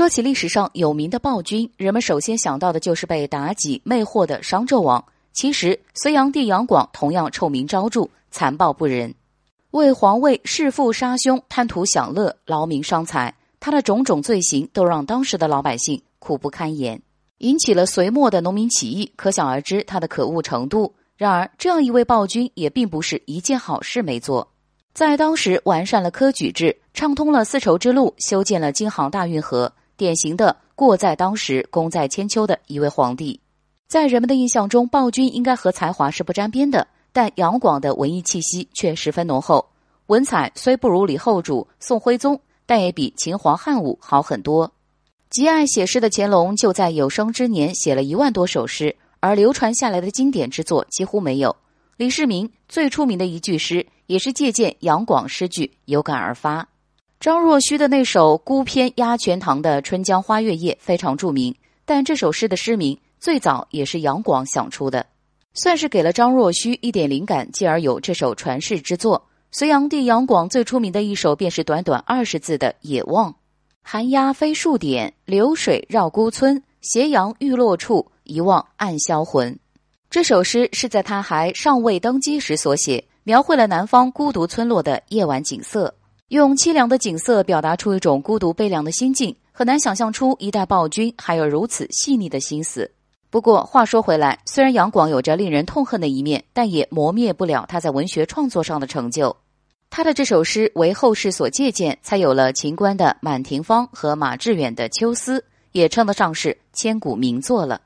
说起历史上有名的暴君，人们首先想到的就是被妲己魅惑的商纣王。其实，隋炀帝杨广同样臭名昭著，残暴不仁，为皇位弑父杀兄，贪图享乐，劳民伤财。他的种种罪行都让当时的老百姓苦不堪言，引起了隋末的农民起义，可想而知他的可恶程度。然而，这样一位暴君也并不是一件好事没做。在当时，完善了科举制，畅通了丝绸之路，修建了京杭大运河。典型的过在当时，功在千秋的一位皇帝，在人们的印象中，暴君应该和才华是不沾边的。但杨广的文艺气息却十分浓厚，文采虽不如李后主、宋徽宗，但也比秦皇汉武好很多。极爱写诗的乾隆，就在有生之年写了一万多首诗，而流传下来的经典之作几乎没有。李世民最出名的一句诗，也是借鉴杨广诗句有感而发。张若虚的那首孤篇压全唐的《春江花月夜》非常著名，但这首诗的诗名最早也是杨广想出的，算是给了张若虚一点灵感，继而有这首传世之作。隋炀帝杨广最出名的一首便是短短二十字的《野望》：寒鸦飞数点，流水绕孤村。斜阳欲落处，一望暗销魂。这首诗是在他还尚未登基时所写，描绘了南方孤独村落的夜晚景色。用凄凉的景色表达出一种孤独悲凉的心境，很难想象出一代暴君还有如此细腻的心思。不过话说回来，虽然杨广有着令人痛恨的一面，但也磨灭不了他在文学创作上的成就。他的这首诗为后世所借鉴，才有了秦观的《满庭芳》和马致远的《秋思》，也称得上是千古名作了。